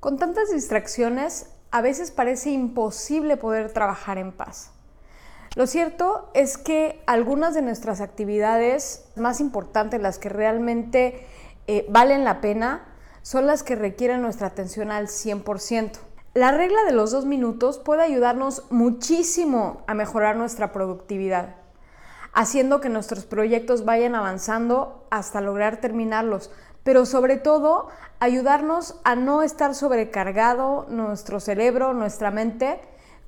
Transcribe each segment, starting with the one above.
Con tantas distracciones, a veces parece imposible poder trabajar en paz. Lo cierto es que algunas de nuestras actividades más importantes, las que realmente eh, valen la pena, son las que requieren nuestra atención al 100%. La regla de los dos minutos puede ayudarnos muchísimo a mejorar nuestra productividad, haciendo que nuestros proyectos vayan avanzando hasta lograr terminarlos, pero sobre todo ayudarnos a no estar sobrecargado nuestro cerebro, nuestra mente,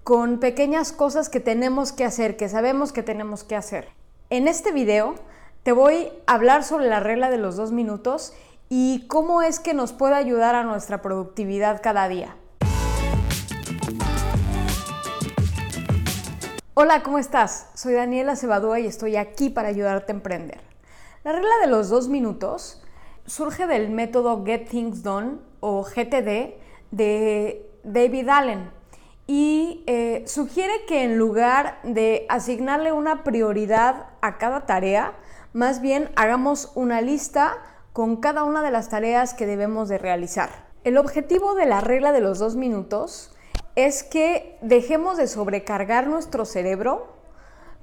con pequeñas cosas que tenemos que hacer, que sabemos que tenemos que hacer. En este video te voy a hablar sobre la regla de los dos minutos y cómo es que nos puede ayudar a nuestra productividad cada día. Hola, ¿cómo estás? Soy Daniela Cebadúa y estoy aquí para ayudarte a emprender. La regla de los dos minutos surge del método Get Things Done o GTD de David Allen y eh, sugiere que en lugar de asignarle una prioridad a cada tarea, más bien hagamos una lista con cada una de las tareas que debemos de realizar. El objetivo de la regla de los dos minutos es que dejemos de sobrecargar nuestro cerebro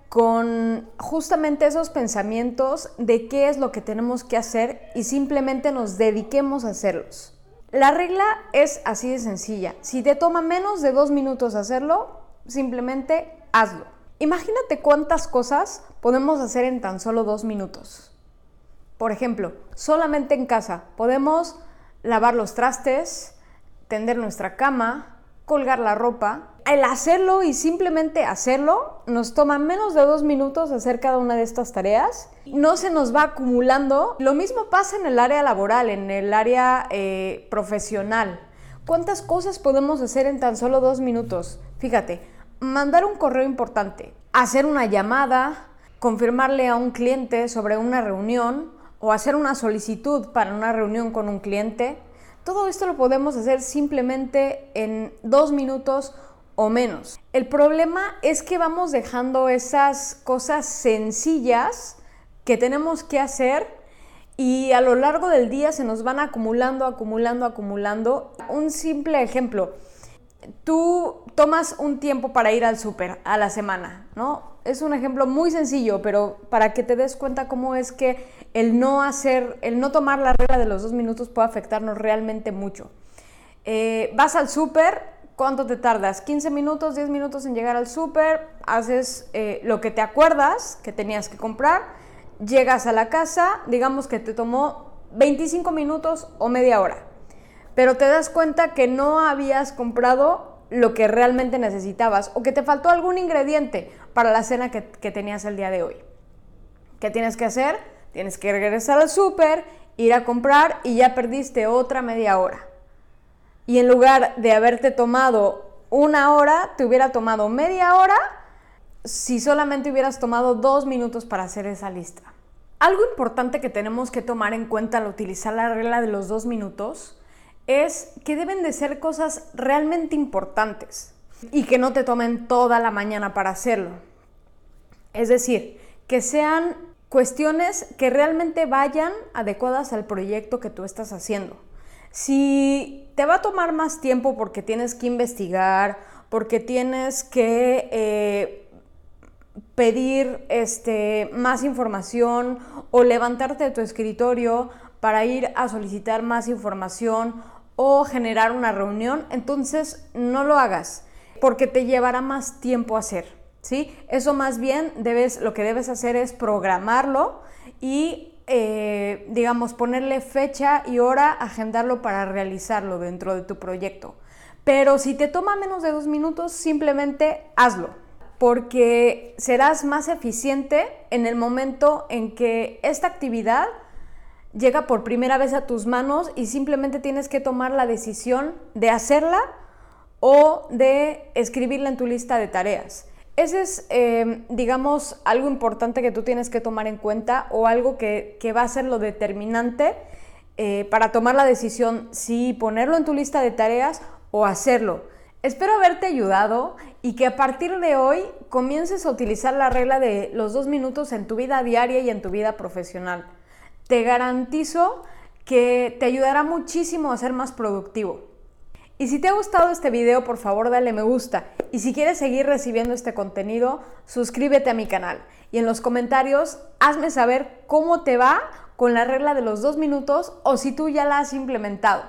con justamente esos pensamientos de qué es lo que tenemos que hacer y simplemente nos dediquemos a hacerlos. La regla es así de sencilla. Si te toma menos de dos minutos hacerlo, simplemente hazlo. Imagínate cuántas cosas podemos hacer en tan solo dos minutos. Por ejemplo, solamente en casa podemos lavar los trastes, tender nuestra cama, colgar la ropa. El hacerlo y simplemente hacerlo nos toma menos de dos minutos hacer cada una de estas tareas. No se nos va acumulando. Lo mismo pasa en el área laboral, en el área eh, profesional. ¿Cuántas cosas podemos hacer en tan solo dos minutos? Fíjate, mandar un correo importante, hacer una llamada, confirmarle a un cliente sobre una reunión o hacer una solicitud para una reunión con un cliente, todo esto lo podemos hacer simplemente en dos minutos o menos. El problema es que vamos dejando esas cosas sencillas que tenemos que hacer y a lo largo del día se nos van acumulando, acumulando, acumulando. Un simple ejemplo, tú tomas un tiempo para ir al súper a la semana, ¿no? Es un ejemplo muy sencillo, pero para que te des cuenta cómo es que el no hacer, el no tomar la regla de los dos minutos puede afectarnos realmente mucho. Eh, vas al súper, ¿cuánto te tardas? ¿15 minutos, 10 minutos en llegar al súper? Haces eh, lo que te acuerdas que tenías que comprar, llegas a la casa, digamos que te tomó 25 minutos o media hora pero te das cuenta que no habías comprado lo que realmente necesitabas o que te faltó algún ingrediente para la cena que, tenías el día de hoy. ¿Qué tienes que hacer? Tienes que regresar al súper, ir a comprar y ya perdiste otra media hora. Y en lugar de haberte tomado una hora, te hubiera tomado media hora si solamente hubieras tomado dos minutos para hacer esa lista. Algo importante que tenemos que tomar en cuenta al utilizar la regla de los dos minutos es que deben de ser cosas realmente importantes y que no te tomen toda la mañana para hacerlo. Es decir, que sean cuestiones que realmente vayan adecuadas al proyecto que tú estás haciendo. Si te va a tomar más tiempo porque tienes que investigar, porque tienes que eh, pedir este, más información o levantarte de tu escritorio para ir a solicitar más información o generar una reunión, entonces no lo hagas porque te llevará más tiempo hacer, ¿sí? Eso más bien debes, lo que debes hacer es programarlo y, eh, digamos, ponerle fecha y hora, agendarlo para realizarlo dentro de tu proyecto. Pero si te toma menos de dos minutos, simplemente hazlo, porque serás más eficiente en el momento en que esta actividad llega por primera vez a tus manos y simplemente tienes que tomar la decisión de hacerla o de escribirla en tu lista de tareas. Ese es, em, digamos, algo importante que tú tienes que tomar en cuenta o algo que, va a ser lo determinante eh, para tomar la decisión si ponerlo en tu lista de tareas o hacerlo. Espero haberte ayudado y que a partir de hoy comiences a utilizar la regla de los dos minutos en tu vida diaria y en tu vida profesional te garantizo que te ayudará muchísimo a ser más productivo. Y si te ha gustado este video, por favor dale me gusta. Y si quieres seguir recibiendo este contenido, suscríbete a mi canal. Y en los comentarios, hazme saber cómo te va con la regla de los dos minutos o si tú ya la has implementado.